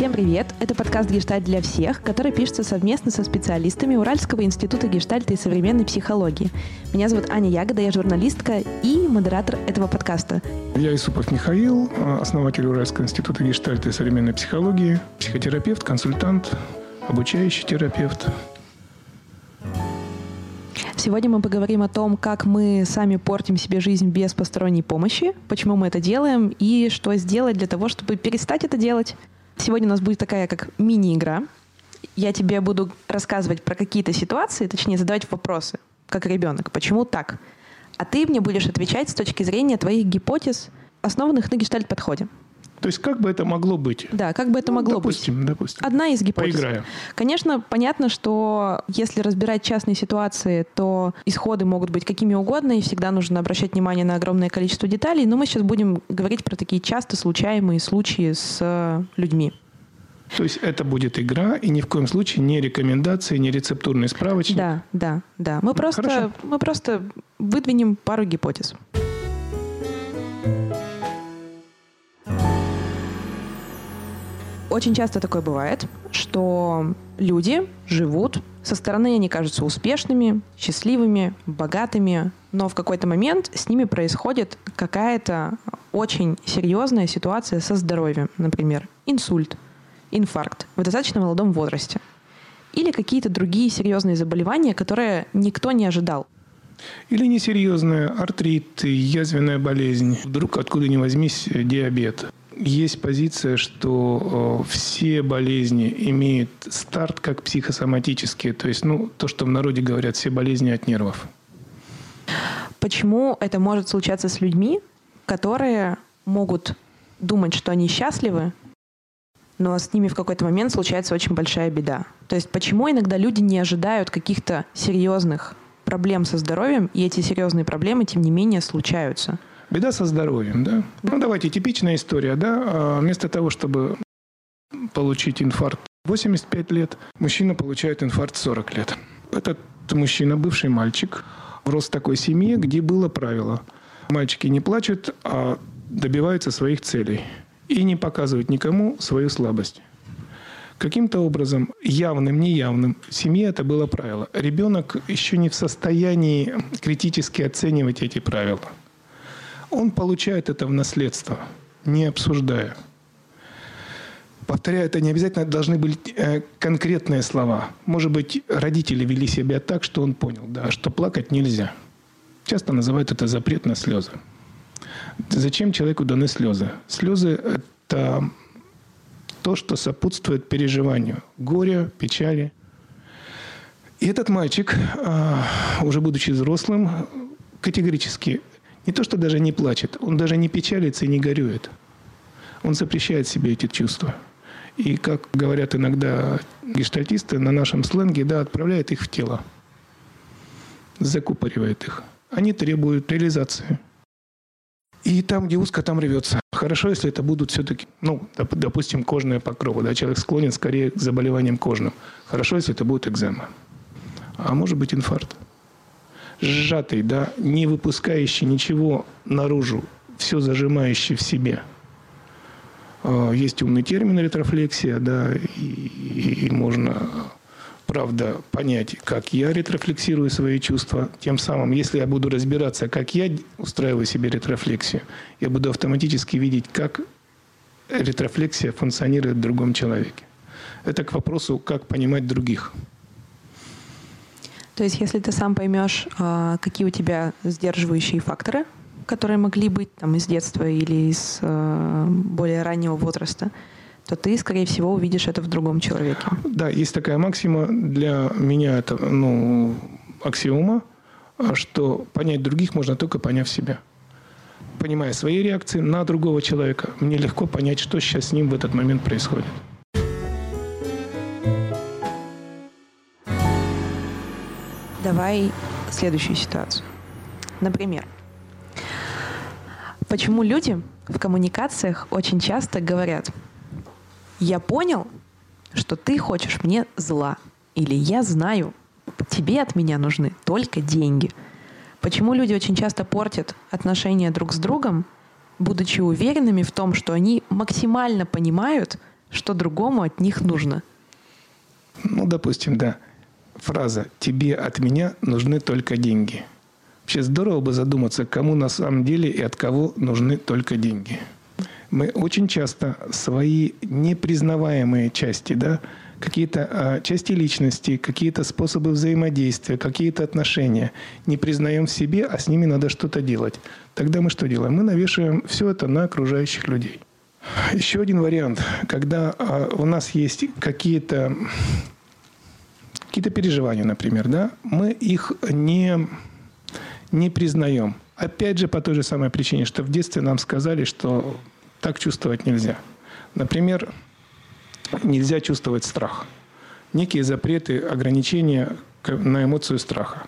Всем привет! Это подкаст «Гештальт для всех», который пишется совместно со специалистами Уральского института гештальта и современной психологии. Меня зовут Аня Ягода, я журналистка и модератор этого подкаста. Я Исупов Михаил, основатель Уральского института гештальта и современной психологии, психотерапевт, консультант, обучающий терапевт. Сегодня мы поговорим о том, как мы сами портим себе жизнь без посторонней помощи, почему мы это делаем и что сделать для того, чтобы перестать это делать. Сегодня у нас будет такая как мини-игра. Я тебе буду рассказывать про какие-то ситуации, точнее задавать вопросы, как ребенок. Почему так? А ты мне будешь отвечать с точки зрения твоих гипотез, основанных на гештальт-подходе. То есть как бы это могло быть? Да, как бы это ну, могло допустим, быть. Допустим, Одна из гипотез. Поиграем. Конечно, понятно, что если разбирать частные ситуации, то исходы могут быть какими угодно, и всегда нужно обращать внимание на огромное количество деталей. Но мы сейчас будем говорить про такие часто случаемые случаи с э, людьми. То есть это будет игра, и ни в коем случае не рекомендации, не рецептурный справочник. Да, да, да. Мы, просто, мы просто выдвинем пару гипотез. Очень часто такое бывает, что люди живут, со стороны они кажутся успешными, счастливыми, богатыми, но в какой-то момент с ними происходит какая-то очень серьезная ситуация со здоровьем, например, инсульт, инфаркт в достаточно молодом возрасте. Или какие-то другие серьезные заболевания, которые никто не ожидал. Или несерьезная артрит, язвенная болезнь. Вдруг откуда ни возьмись диабет есть позиция, что э, все болезни имеют старт как психосоматические, то есть, ну, то, что в народе говорят, все болезни от нервов. Почему это может случаться с людьми, которые могут думать, что они счастливы, но с ними в какой-то момент случается очень большая беда. То есть почему иногда люди не ожидают каких-то серьезных проблем со здоровьем, и эти серьезные проблемы, тем не менее, случаются? Беда со здоровьем, да? Ну, давайте, типичная история, да? А вместо того, чтобы получить инфаркт 85 лет, мужчина получает инфаркт 40 лет. Этот мужчина, бывший мальчик, рос в такой семье, где было правило. Мальчики не плачут, а добиваются своих целей. И не показывают никому свою слабость. Каким-то образом, явным, неявным, в семье это было правило. Ребенок еще не в состоянии критически оценивать эти правила – он получает это в наследство, не обсуждая. Повторяю, это не обязательно должны быть э, конкретные слова. Может быть, родители вели себя так, что он понял, да, что плакать нельзя. Часто называют это запрет на слезы. Зачем человеку даны слезы? Слезы – это то, что сопутствует переживанию горя, печали. И этот мальчик, а, уже будучи взрослым, категорически не то, что даже не плачет, он даже не печалится и не горюет. Он запрещает себе эти чувства. И, как говорят иногда гештальтисты на нашем сленге, да, отправляет их в тело. Закупоривает их. Они требуют реализации. И там, где узко, там рвется. Хорошо, если это будут все-таки, ну, допустим, кожные покровы. Да, человек склонен скорее к заболеваниям кожным. Хорошо, если это будет экзема. А может быть инфаркт сжатый, да, не выпускающий ничего наружу, все зажимающий в себе. А, есть умный термин ретрофлексия, да, и, и можно, правда, понять, как я ретрофлексирую свои чувства. Тем самым, если я буду разбираться, как я устраиваю себе ретрофлексию, я буду автоматически видеть, как ретрофлексия функционирует в другом человеке. Это к вопросу, как понимать других. То есть, если ты сам поймешь, а, какие у тебя сдерживающие факторы, которые могли быть там из детства или из а, более раннего возраста, то ты, скорее всего, увидишь это в другом человеке. Да, есть такая максима для меня, это ну, аксиома, что понять других можно только поняв себя. Понимая свои реакции на другого человека, мне легко понять, что сейчас с ним в этот момент происходит. Давай следующую ситуацию. Например, почему люди в коммуникациях очень часто говорят, я понял, что ты хочешь мне зла, или я знаю, тебе от меня нужны только деньги. Почему люди очень часто портят отношения друг с другом, будучи уверенными в том, что они максимально понимают, что другому от них нужно? Ну, допустим, да. Фраза «тебе от меня нужны только деньги». Вообще здорово бы задуматься, кому на самом деле и от кого нужны только деньги. Мы очень часто свои непризнаваемые части, да, какие-то а, части личности, какие-то способы взаимодействия, какие-то отношения не признаем в себе, а с ними надо что-то делать. Тогда мы что делаем? Мы навешиваем все это на окружающих людей. Еще один вариант, когда а, у нас есть какие-то какие-то переживания, например, да, мы их не, не признаем. Опять же, по той же самой причине, что в детстве нам сказали, что так чувствовать нельзя. Например, нельзя чувствовать страх. Некие запреты, ограничения на эмоцию страха.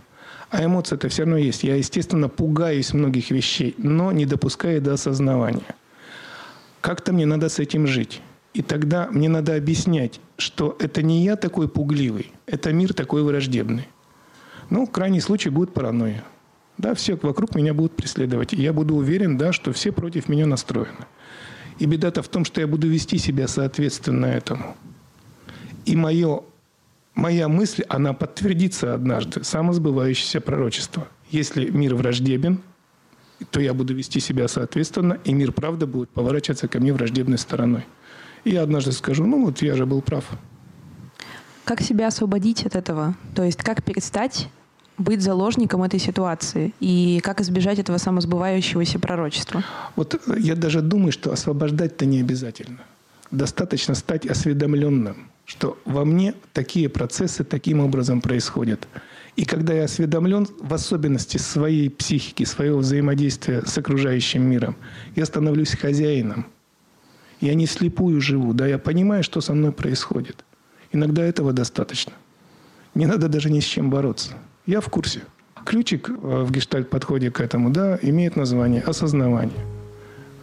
А эмоция-то все равно есть. Я, естественно, пугаюсь многих вещей, но не допускаю до осознавания. Как-то мне надо с этим жить. И тогда мне надо объяснять, что это не я такой пугливый, это мир такой враждебный. Ну, крайний случай будет паранойя. Да, все вокруг меня будут преследовать. И я буду уверен, да, что все против меня настроены. И беда-то в том, что я буду вести себя соответственно этому. И мое, моя мысль, она подтвердится однажды. Самосбывающееся пророчество. Если мир враждебен, то я буду вести себя соответственно, и мир, правда, будет поворачиваться ко мне враждебной стороной. И я однажды скажу, ну вот я же был прав. Как себя освободить от этого? То есть как перестать быть заложником этой ситуации и как избежать этого самосбывающегося пророчества? Вот я даже думаю, что освобождать-то не обязательно. Достаточно стать осведомленным, что во мне такие процессы таким образом происходят. И когда я осведомлен, в особенности своей психики, своего взаимодействия с окружающим миром, я становлюсь хозяином. Я не слепую живу, да, я понимаю, что со мной происходит. Иногда этого достаточно. Не надо даже ни с чем бороться. Я в курсе. Ключик э, в гештальт-подходе к этому, да, имеет название осознавание.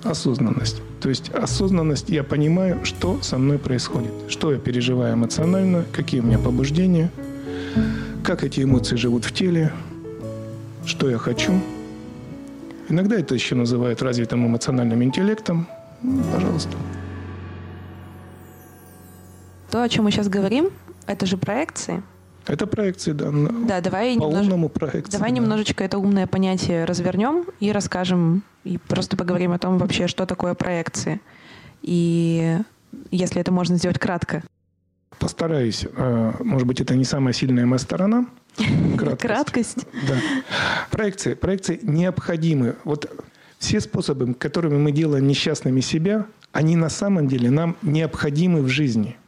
Осознанность. То есть осознанность, я понимаю, что со мной происходит, что я переживаю эмоционально, какие у меня побуждения, как эти эмоции живут в теле, что я хочу. Иногда это еще называют развитым эмоциональным интеллектом. Ну, пожалуйста. То, о чем мы сейчас говорим, это же проекции. Это проекции, да. Да, давай, по немнож... умному проекции, давай да. немножечко это умное понятие развернем и расскажем, и просто поговорим о том вообще, что такое проекции. И если это можно сделать кратко. Постараюсь. Э, может быть, это не самая сильная моя сторона. Краткость. Краткость. Да. Проекции. Проекции необходимы. Вот все способы, которыми мы делаем несчастными себя, они на самом деле нам необходимы в жизни –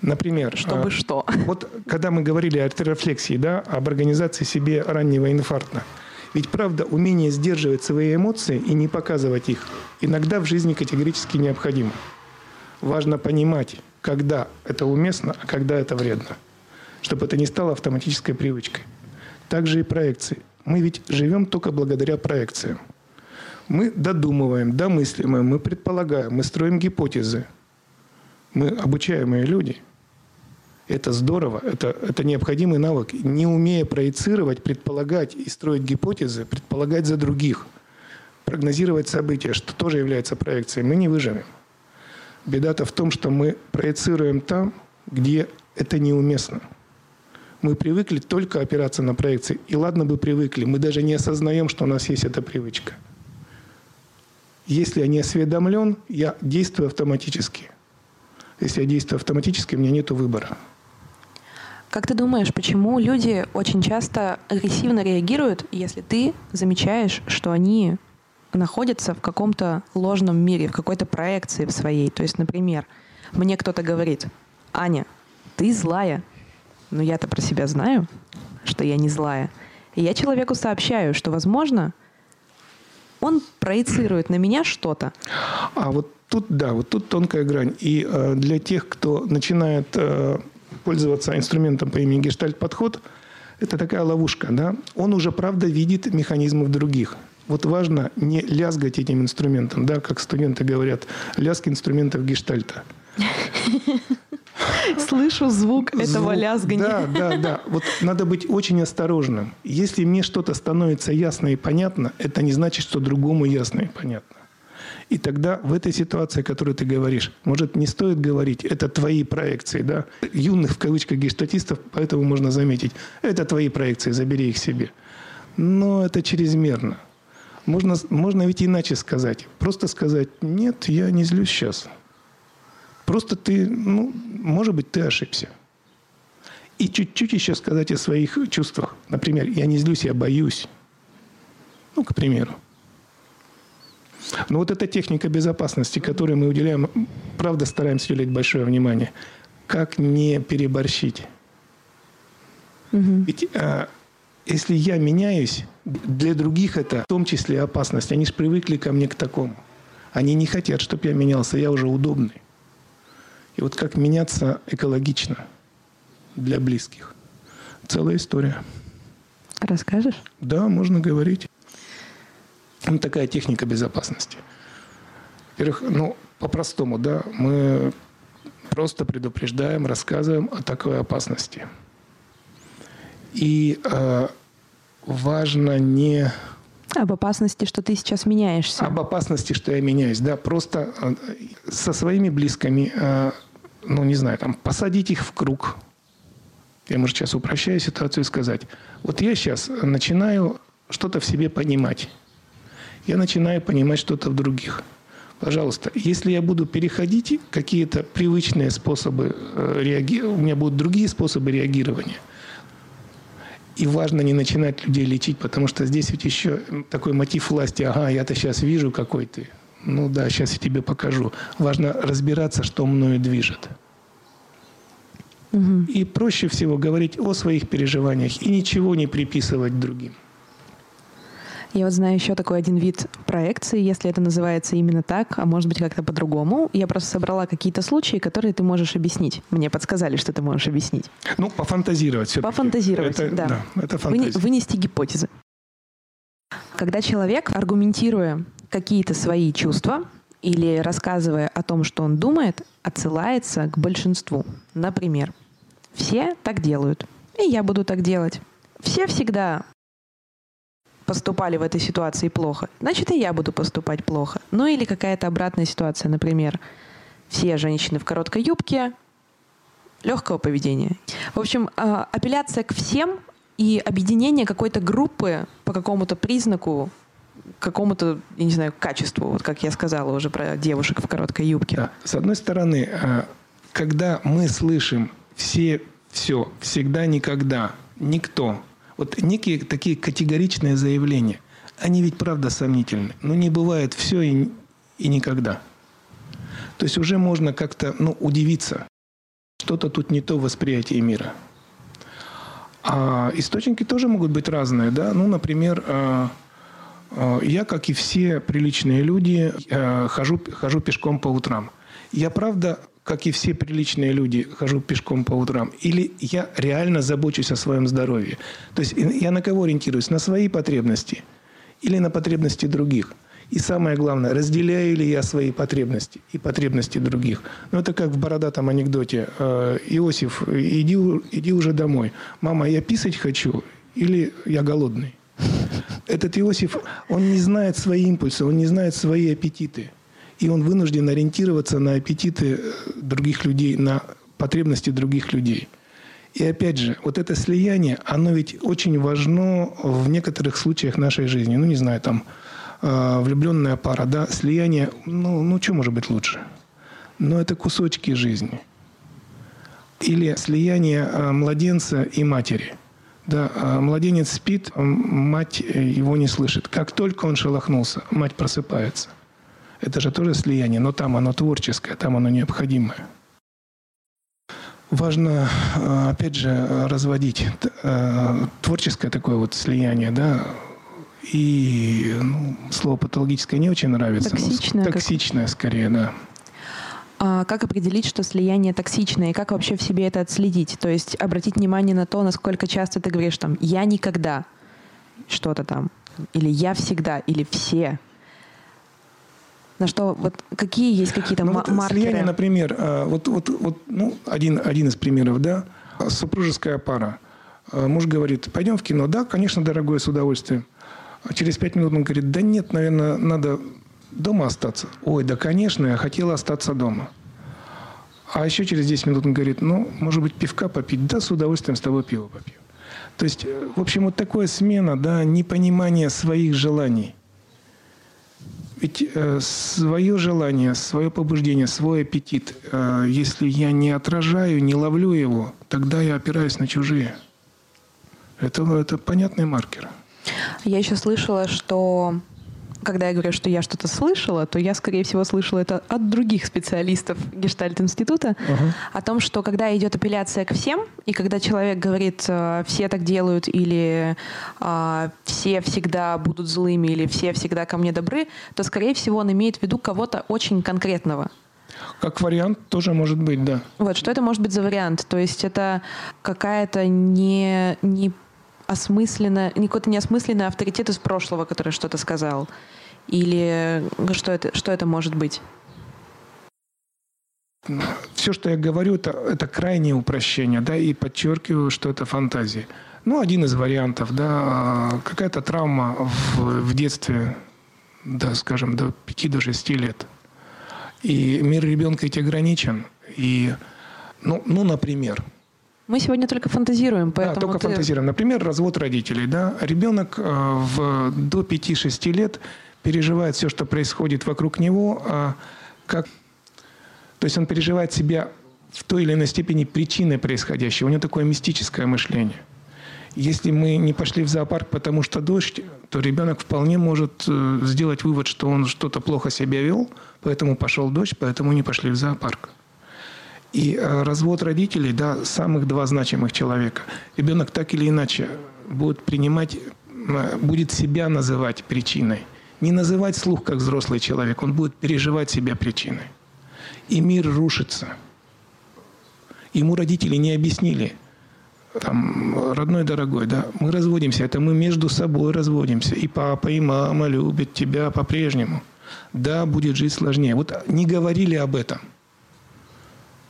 Например, чтобы а, что? Вот когда мы говорили о артерофлексии, да, об организации себе раннего инфаркта, ведь правда умение сдерживать свои эмоции и не показывать их иногда в жизни категорически необходимо. Важно понимать, когда это уместно, а когда это вредно, чтобы это не стало автоматической привычкой. Также и проекции. Мы ведь живем только благодаря проекциям. Мы додумываем, домысливаем, мы предполагаем, мы строим гипотезы. Мы обучаемые люди – это здорово, это, это необходимый навык. Не умея проецировать, предполагать и строить гипотезы, предполагать за других, прогнозировать события, что тоже является проекцией, мы не выживем. Беда-то в том, что мы проецируем там, где это неуместно. Мы привыкли только опираться на проекции. И ладно бы привыкли, мы даже не осознаем, что у нас есть эта привычка. Если я не осведомлен, я действую автоматически. Если я действую автоматически, у меня нет выбора. Как ты думаешь, почему люди очень часто агрессивно реагируют, если ты замечаешь, что они находятся в каком-то ложном мире, в какой-то проекции в своей? То есть, например, мне кто-то говорит, Аня, ты злая. Но я-то про себя знаю, что я не злая. И я человеку сообщаю, что, возможно, он проецирует на меня что-то. А вот тут, да, вот тут тонкая грань. И э, для тех, кто начинает э, пользоваться инструментом по имени гештальт-подход, это такая ловушка. Да? Он уже, правда, видит механизмы в других. Вот важно не лязгать этим инструментом, да, как студенты говорят, лязг инструментов гештальта. Слышу звук этого лязгания. Да, да, да. Вот надо быть очень осторожным. Если мне что-то становится ясно и понятно, это не значит, что другому ясно и понятно. И тогда в этой ситуации, о которой ты говоришь, может, не стоит говорить, это твои проекции, да? Юных, в кавычках, гештатистов, поэтому можно заметить, это твои проекции, забери их себе. Но это чрезмерно. Можно, можно ведь иначе сказать. Просто сказать, нет, я не злюсь сейчас. Просто ты, ну, может быть, ты ошибся. И чуть-чуть еще сказать о своих чувствах. Например, я не злюсь, я боюсь. Ну, к примеру. Но вот эта техника безопасности, которой мы уделяем, правда, стараемся уделять большое внимание. Как не переборщить? Угу. Ведь а, если я меняюсь, для других это в том числе опасность. Они же привыкли ко мне к такому. Они не хотят, чтобы я менялся, я уже удобный. И вот как меняться экологично для близких. Целая история. Расскажешь? Да, можно говорить. Ну, такая техника безопасности. Во-первых, ну, по-простому, да, мы просто предупреждаем, рассказываем о такой опасности. И э, важно не... Об опасности, что ты сейчас меняешься. Об опасности, что я меняюсь, да. Просто э, со своими близкими, э, ну, не знаю, там, посадить их в круг. Я, может, сейчас упрощаю ситуацию и сказать. Вот я сейчас начинаю что-то в себе понимать я начинаю понимать что-то в других. Пожалуйста, если я буду переходить какие-то привычные способы э, реагирования, у меня будут другие способы реагирования. И важно не начинать людей лечить, потому что здесь ведь еще такой мотив власти. Ага, я-то сейчас вижу, какой ты. Ну да, сейчас я тебе покажу. Важно разбираться, что мною движет. Угу. И проще всего говорить о своих переживаниях и ничего не приписывать другим. Я вот знаю еще такой один вид проекции, если это называется именно так, а может быть как-то по-другому. Я просто собрала какие-то случаи, которые ты можешь объяснить. Мне подсказали, что ты можешь объяснить. Ну, пофантазировать все Пофантазировать, это, да. да. Это фантазия. Вынести гипотезы. Когда человек, аргументируя какие-то свои чувства или рассказывая о том, что он думает, отсылается к большинству. Например, все так делают, и я буду так делать. Все всегда поступали в этой ситуации плохо, значит, и я буду поступать плохо. Ну или какая-то обратная ситуация, например, все женщины в короткой юбке, легкого поведения. В общем, а, апелляция к всем и объединение какой-то группы по какому-то признаку, какому-то, я не знаю, качеству, вот как я сказала уже про девушек в короткой юбке. Да. С одной стороны, а, когда мы слышим все, все, всегда, никогда, никто, вот некие такие категоричные заявления, они ведь правда сомнительны. Но не бывает все и, и никогда. То есть уже можно как-то ну, удивиться. Что-то тут не то в восприятии мира. А источники тоже могут быть разные. Да? Ну, например, а, я, как и все приличные люди, а, хожу, хожу пешком по утрам. Я, правда, как и все приличные люди, хожу пешком по утрам, или я реально забочусь о своем здоровье. То есть я на кого ориентируюсь? На свои потребности или на потребности других? И самое главное, разделяю ли я свои потребности и потребности других? Ну, это как в бородатом анекдоте. Э, Иосиф, иди, иди уже домой. Мама, я писать хочу или я голодный? Этот Иосиф, он не знает свои импульсы, он не знает свои аппетиты и он вынужден ориентироваться на аппетиты э, других людей, на потребности других людей. И опять же, вот это слияние, оно ведь очень важно в некоторых случаях нашей жизни. Ну, не знаю, там, э, влюбленная пара, да, слияние, ну, ну, что может быть лучше? Но это кусочки жизни. Или слияние э, младенца и матери. Да, младенец спит, мать его не слышит. Как только он шелохнулся, мать просыпается. Это же тоже слияние, но там оно творческое, там оно необходимое. Важно, э, опять же, разводить э, творческое такое вот слияние, да, и ну, слово патологическое не очень нравится. Токсичное. Токсичное, как... скорее, да. А как определить, что слияние токсичное, и как вообще в себе это отследить? То есть обратить внимание на то, насколько часто ты говоришь там «я никогда», что-то там, или «я всегда», или «все», на что вот какие есть какие-то ну, вот маркеры? Слияние, например, э, вот, вот, вот ну, один, один из примеров, да, супружеская пара. Э, муж говорит, пойдем в кино. Да, конечно, дорогое, с удовольствием. А через пять минут он говорит, да нет, наверное, надо дома остаться? Ой, да, конечно, я хотела остаться дома. А еще через 10 минут он говорит, ну, может быть, пивка попить? Да, с удовольствием с тобой пиво попью. То есть, э, в общем, вот такая смена, да, непонимание своих желаний. Ведь э, свое желание, свое побуждение, свой аппетит, э, если я не отражаю, не ловлю его, тогда я опираюсь на чужие. Это, это понятный маркер. Я еще слышала, что когда я говорю, что я что-то слышала, то я, скорее всего, слышала это от других специалистов Гештальт-института, uh-huh. о том, что когда идет апелляция к всем, и когда человек говорит, э, все так делают, или а, все всегда будут злыми, или все всегда ко мне добры, то, скорее всего, он имеет в виду кого-то очень конкретного. Как вариант тоже может быть, да. Вот, что это может быть за вариант? То есть это какая-то не, не осмысленно, какой-то неосмысленный авторитет из прошлого, который что-то сказал? Или что это, что это может быть? Все, что я говорю, это, это крайнее упрощение, да, и подчеркиваю, что это фантазия. Ну, один из вариантов, да, какая-то травма в, в детстве, да, скажем, до 5-6 до лет. И мир ребенка ведь ограничен. И, ну, ну, например, мы сегодня только фантазируем, поэтому... Да, только ты... фантазируем. Например, развод родителей. Да? Ребенок э, в, до 5-6 лет переживает все, что происходит вокруг него, а как... То есть он переживает себя в той или иной степени причиной происходящего. У него такое мистическое мышление. Если мы не пошли в зоопарк, потому что дождь, то ребенок вполне может э, сделать вывод, что он что-то плохо себя вел, поэтому пошел дождь, поэтому не пошли в зоопарк. И э, развод родителей, да, самых два значимых человека. Ребенок так или иначе будет принимать, будет себя называть причиной. Не называть слух как взрослый человек, он будет переживать себя причиной. И мир рушится. Ему родители не объяснили, там, родной дорогой, да, мы разводимся, это мы между собой разводимся. И папа, и мама любят тебя по-прежнему. Да, будет жить сложнее. Вот не говорили об этом –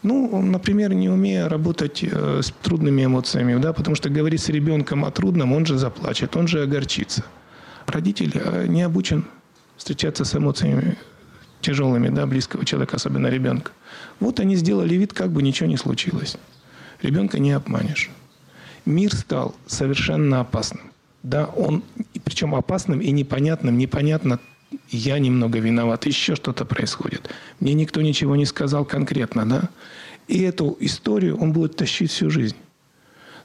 ну, например, не умея работать э, с трудными эмоциями, да, потому что говорить с ребенком о трудном, он же заплачет, он же огорчится. Родитель э, не обучен встречаться с эмоциями тяжелыми, да, близкого человека, особенно ребенка. Вот они сделали вид, как бы ничего не случилось. Ребенка не обманешь. Мир стал совершенно опасным. Да, он, причем опасным и непонятным. Непонятно я немного виноват, еще что-то происходит. Мне никто ничего не сказал конкретно, да? И эту историю он будет тащить всю жизнь.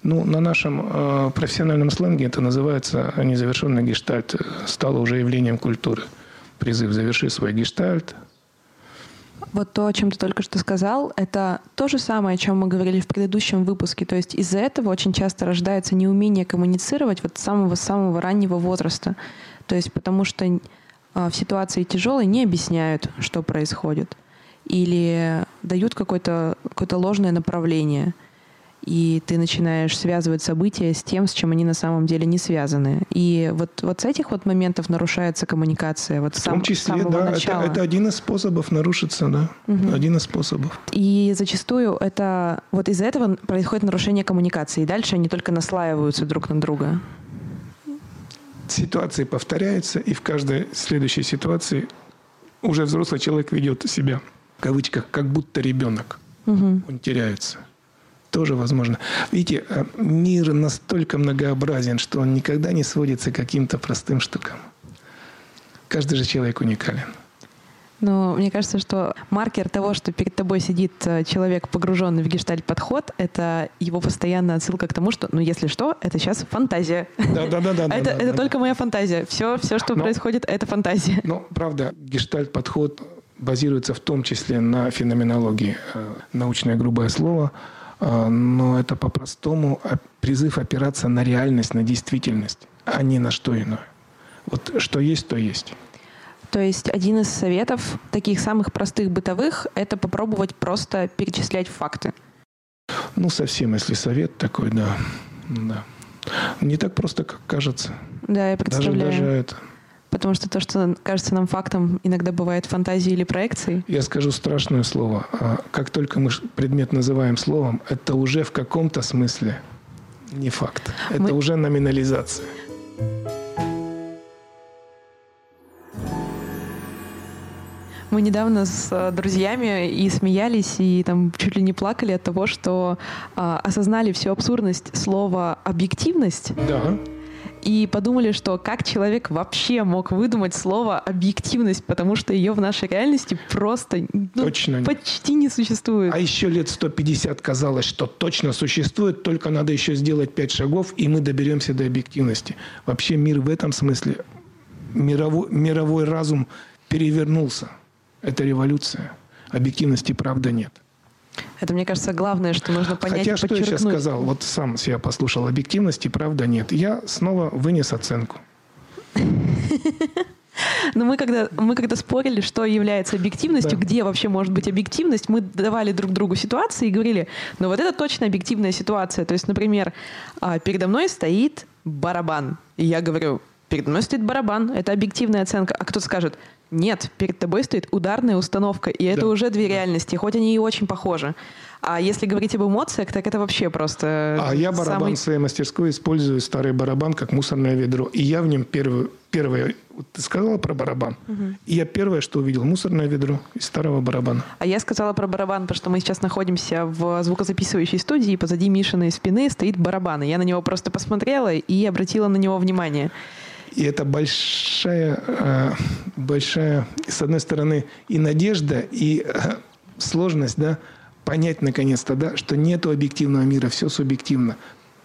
Ну, на нашем э, профессиональном сленге это называется незавершенный гештальт. Стало уже явлением культуры. Призыв «заверши свой гештальт». Вот то, о чем ты только что сказал, это то же самое, о чем мы говорили в предыдущем выпуске. То есть из-за этого очень часто рождается неумение коммуницировать вот с самого-самого раннего возраста. То есть потому что а, в ситуации тяжелой не объясняют, что происходит. Или дают какое-то какое ложное направление. И ты начинаешь связывать события с тем, с чем они на самом деле не связаны. И вот, вот с этих вот моментов нарушается коммуникация. Вот в том числе, да, это, это один из способов нарушиться, да, угу. один из способов. И зачастую это вот из-за этого происходит нарушение коммуникации. И дальше они только наслаиваются друг на друга ситуации повторяются, и в каждой следующей ситуации уже взрослый человек ведет себя, в кавычках, как будто ребенок. Угу. Он теряется. Тоже возможно. Видите, э, мир настолько многообразен, что он никогда не сводится к каким-то простым штукам. Каждый же человек уникален. Но мне кажется, что маркер того, что перед тобой сидит э, человек, погруженный в гештальт-подход, это его постоянная отсылка к тому, что, ну, если что, это сейчас фантазия. Да-да-да. Это, это только моя фантазия. Все, все что происходит, это фантазия. Ну, правда, гештальт-подход базируется в том числе на феноменологии. Э, научное грубое слово, э, но это по-простому призыв опираться на реальность, на действительность, а не на что иное. Вот что есть, то есть. То есть один из советов, таких самых простых бытовых, это попробовать просто перечислять факты. Ну, совсем, если совет такой, да. да. Не так просто, как кажется. Да, я представляю. Даже, даже это. Потому что то, что кажется нам фактом, иногда бывает фантазией или проекцией. Я скажу страшное слово. А как только мы предмет называем словом, это уже в каком-то смысле не факт. Это мы... уже номинализация. Мы недавно с э, друзьями и смеялись, и там чуть ли не плакали от того, что э, осознали всю абсурдность слова «объективность». Да и подумали, что как человек вообще мог выдумать слово объективность, потому что ее в нашей реальности просто ну, точно почти не существует. А еще лет 150 казалось, что точно существует, только надо еще сделать пять шагов, и мы доберемся до объективности. Вообще мир в этом смысле, мировой, мировой разум перевернулся. Это революция. Объективности, правда, нет. Это, мне кажется, главное, что нужно понять Хотя, и что я сейчас сказал, вот сам себя послушал, объективности, правда, нет. Я снова вынес оценку. Но мы когда, мы когда спорили, что является объективностью, да. где вообще может быть объективность, мы давали друг другу ситуации и говорили, ну вот это точно объективная ситуация. То есть, например, а, передо мной стоит барабан. И я говорю, передо мной стоит барабан, это объективная оценка. А кто-то скажет, нет, перед тобой стоит ударная установка, и это да. уже две реальности, хоть они и очень похожи. А если говорить об эмоциях, так это вообще просто... А я барабан самый... в своей мастерской использую старый барабан как мусорное ведро. И я в нем первый, первое... Вот ты сказала про барабан. Угу. И я первое, что увидел, мусорное ведро из старого барабана. А я сказала про барабан, потому что мы сейчас находимся в звукозаписывающей студии, и позади Мишиной спины стоит барабан. И я на него просто посмотрела и обратила на него внимание. И это большая, э, большая, с одной стороны, и надежда, и э, сложность, да, понять наконец-то, да, что нету объективного мира, все субъективно.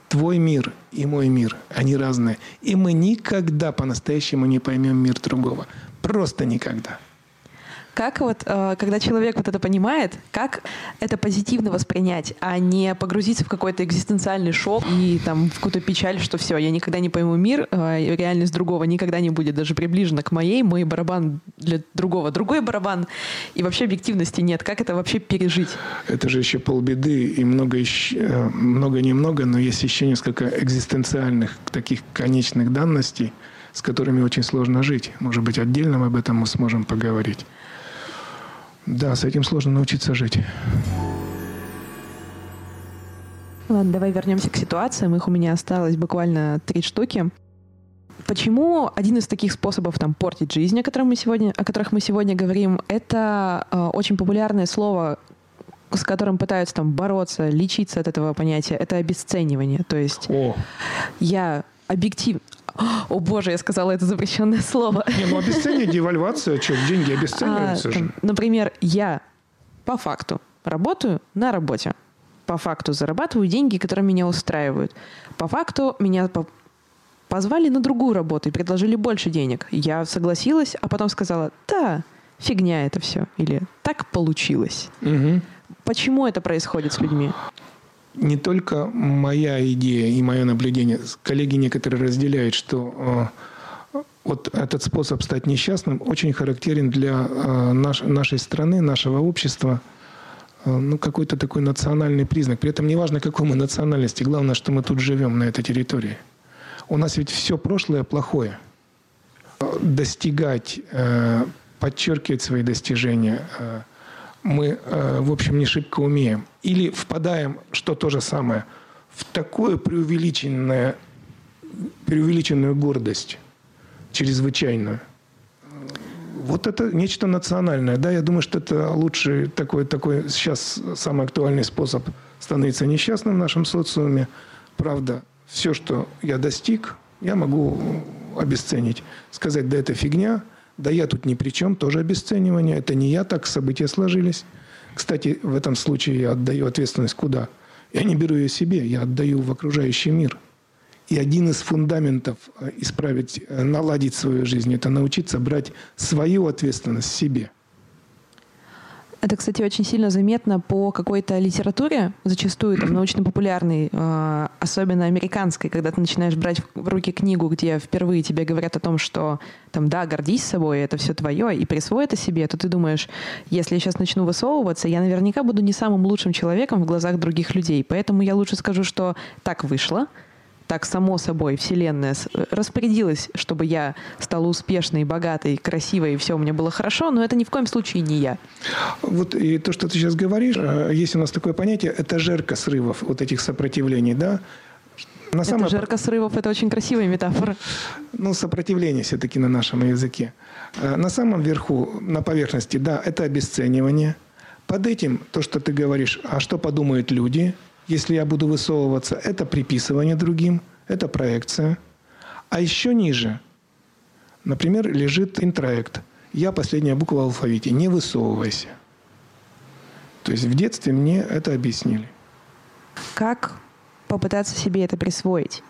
Твой мир и мой мир, они разные. И мы никогда по-настоящему не поймем мир другого. Просто никогда. Как вот, э, когда человек вот это понимает, как это позитивно воспринять, а не погрузиться в какой-то экзистенциальный шок и там в какую-то печаль, что все, я никогда не пойму мир, э, реальность другого никогда не будет даже приближена к моей, мой барабан для другого, другой барабан, и вообще объективности нет. Как это вообще пережить? Это же еще полбеды, и много, еще, э, много немного, но есть еще несколько экзистенциальных таких конечных данностей, с которыми очень сложно жить. Может быть, отдельно об этом мы сможем поговорить. Да, с этим сложно научиться жить. Ладно, давай вернемся к ситуациям. Их у меня осталось буквально три штуки. Почему один из таких способов там, портить жизнь, о, котором мы сегодня, о которых мы сегодня говорим, это э, очень популярное слово, с которым пытаются там, бороться, лечиться от этого понятия, это обесценивание. То есть О. я объектив, о боже, я сказала это запрещенное слово. Не, ну обесценивание, девальвация, что, деньги обесцениваются а, же. Например, я по факту работаю на работе. По факту зарабатываю деньги, которые меня устраивают. По факту меня по позвали на другую работу и предложили больше денег. Я согласилась, а потом сказала, да, фигня это все. Или так получилось. Угу. Почему это происходит с людьми? Не только моя идея и мое наблюдение, коллеги некоторые разделяют, что э, вот этот способ стать несчастным очень характерен для э, наш, нашей страны, нашего общества, э, ну, какой-то такой национальный признак. При этом не важно, какой мы национальности, главное, что мы тут живем на этой территории. У нас ведь все прошлое плохое. Достигать, подчеркивать свои достижения – мы, э, в общем, не шибко умеем. Или впадаем, что то же самое, в такую преувеличенную, преувеличенную гордость, чрезвычайную. Вот это нечто национальное. Да, я думаю, что это лучший такой, такой сейчас самый актуальный способ становиться несчастным в нашем социуме. Правда, все, что я достиг, я могу обесценить. Сказать, да это фигня – да я тут ни при чем, тоже обесценивание. Это не я, так события сложились. Кстати, в этом случае я отдаю ответственность куда? Я не беру ее себе, я отдаю в окружающий мир. И один из фундаментов э, исправить, э, наладить свою жизнь – это научиться брать свою ответственность себе – это, кстати, очень сильно заметно по какой-то литературе, зачастую там научно-популярной, э, особенно американской, когда ты начинаешь брать в руки книгу, где впервые тебе говорят о том, что там, да, гордись собой, это все твое, и присвой это себе, то ты думаешь, если я сейчас начну высовываться, я наверняка буду не самым лучшим человеком в глазах других людей. Поэтому я лучше скажу, что так вышло, так само собой Вселенная э, распорядилась, чтобы я стала успешной, богатой, красивой, и все у меня было хорошо, но это ни в коем случае не я. Вот и то, что ты сейчас говоришь, э, есть у нас такое понятие, это жерка срывов вот этих сопротивлений, да? На это самое- жарко срывов, это очень красивая метафора. Ну, сопротивление все-таки на нашем языке. Э, На самом верху, на поверхности, да, это обесценивание. Под этим, то, что ты говоришь, а что подумают люди, если я буду высовываться, это приписывание другим, это проекция. А еще ниже, например, лежит интроект. Я последняя буква в алфавите, не высовывайся. То есть в детстве мне это объяснили. Как попытаться себе это присвоить?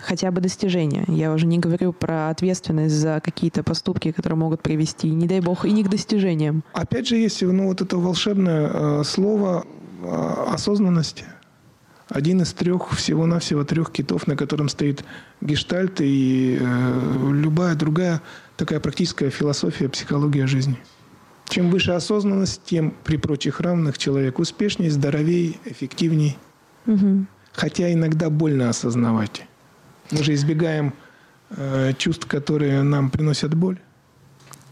Хотя бы достижения. Я уже не говорю про ответственность за какие-то поступки, которые могут привести, не дай бог, и не к достижениям. Опять же, есть ну, вот это волшебное э, слово э, осознанность. Один из трех, всего-навсего трех китов, на котором стоит гештальт и э, любая другая такая практическая философия, психология жизни. Чем выше осознанность, тем при прочих равных человек успешнее, здоровее, эффективней. Мгм. Хотя иногда больно осознавать. Мы же избегаем э, чувств, которые нам приносят боль.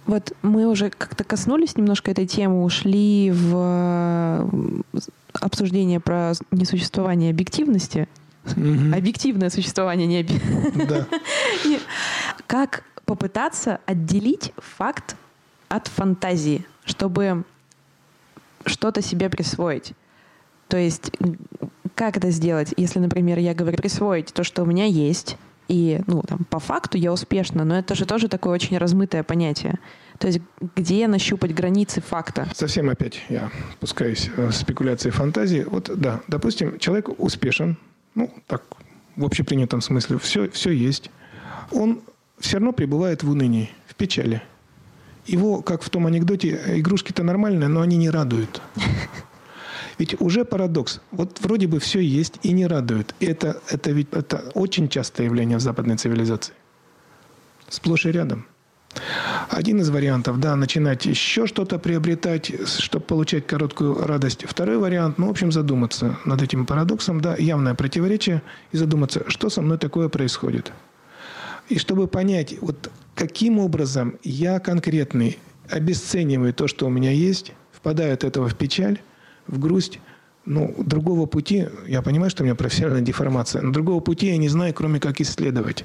Вот мы уже как-то коснулись немножко этой темы, ушли в обсуждение про несуществование объективности. Мгм. Объективное существование не объ- Да. Как попытаться отделить факт от фантазии, чтобы что-то себе присвоить? То есть как это сделать, если, например, я говорю присвоить то, что у меня есть, и, ну, там, по факту я успешна, но это же тоже такое очень размытое понятие. То есть где нащупать границы факта? Совсем опять я пускаюсь э, в спекуляции фантазии. Вот да, допустим, человек успешен, ну так в общепринятом смысле, все, все есть. Он все равно пребывает в унынии, в печали. Его, как в том анекдоте, игрушки-то нормальные, но они не радуют. Ведь уже парадокс. Вот вроде бы все есть и не радует. И это, это ведь это очень частое явление в западной цивилизации. Сплошь и рядом. Один из вариантов, да, начинать еще что-то приобретать, чтобы получать короткую радость. Второй вариант, ну, в общем, задуматься над этим парадоксом, да, явное противоречие, и задуматься, что со мной такое происходит. И чтобы понять, вот каким образом я конкретный обесцениваю то, что у меня есть, впадаю от этого в печаль, в грусть, ну, другого пути, я понимаю, что у меня профессиональная деформация, но другого пути я не знаю, кроме как исследовать.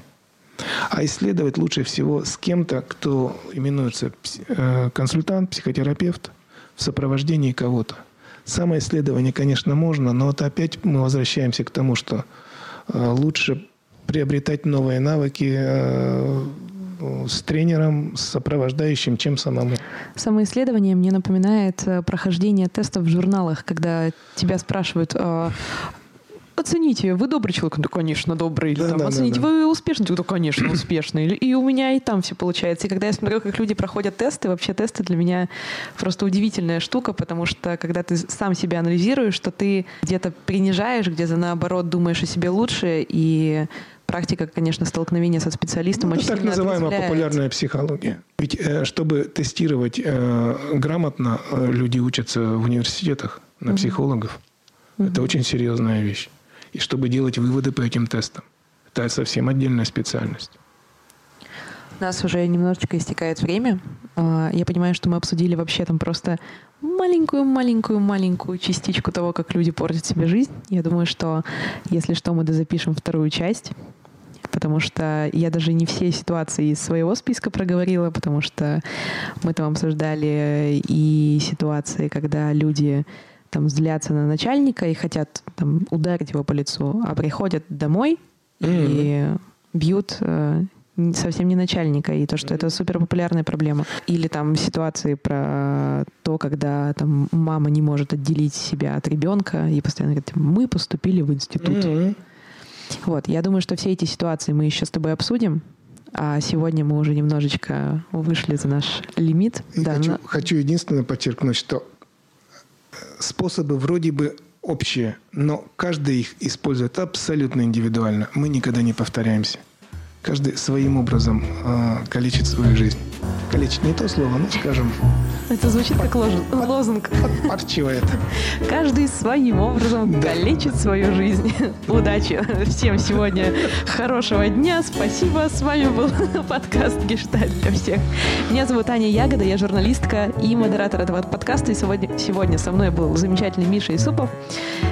А исследовать лучше всего с кем-то, кто именуется э, консультант, психотерапевт в сопровождении кого-то. Самоисследование, конечно, можно, но вот опять мы возвращаемся к тому, что э, лучше приобретать новые навыки э, с тренером, с сопровождающим, чем самому. Самоисследование мне напоминает прохождение тестов в журналах, когда тебя спрашивают, а, оцените, вы добрый человек? Да, конечно, добрый. Или Да, там, да, да, оцените, да. вы успешный? Да, конечно, успешный. Или- И у меня и там все получается. И когда я смотрю, как люди проходят тесты, вообще тесты для меня просто удивительная штука, потому что когда ты сам себя анализируешь, что ты где-то принижаешь, где-то наоборот думаешь о себе лучше, и практика, конечно, столкновения со специалистом Ну, очень это так называемая популярная психология. Ведь э, чтобы тестировать э, грамотно, э, люди учатся в университетах на психологов. Это очень серьезная вещь. И чтобы делать выводы по этим тестам. Это совсем отдельная специальность. У нас уже немножечко истекает время. А, Я понимаю, что мы обсудили вообще там просто маленькую-маленькую-маленькую частичку того, как люди портят себе жизнь. Я думаю, что если что, мы дозапишем вторую часть. Потому что я даже не все ситуации из своего списка проговорила, потому что мы там обсуждали и ситуации, когда люди там злятся на начальника и хотят там ударить его по лицу, а приходят домой и бьют э, совсем не начальника, и то, что это супер популярная проблема. Или там ситуации про то, когда там мама не может отделить себя от ребенка и постоянно говорит, мы поступили в институт. Мгм. Вот, я думаю, что все эти ситуации мы еще с тобой обсудим. А сегодня мы уже немножечко вышли за наш лимит. И Да, хочу, на- хочу единственное подчеркнуть, что способы вроде бы общие, но каждый их использует абсолютно индивидуально. Мы никогда не повторяемся. Каждый своим образом э, калечит свою жизнь. Калечит не то слово, но, скажем, Это звучит как лозунг. Подпарчивает. Каждый своим образом да. калечит свою жизнь. Удачи всем сегодня. Хорошего дня. Спасибо. С вами был подкаст Гештальт для всех. Меня зовут Аня Ягода, я журналистка и модератор этого подкаста. И сегодня, сегодня со мной был замечательный Миша Исупов.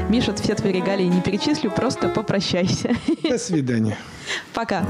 Миша, все твои регалии не перечислю, просто попрощайся. До свидания. Пока.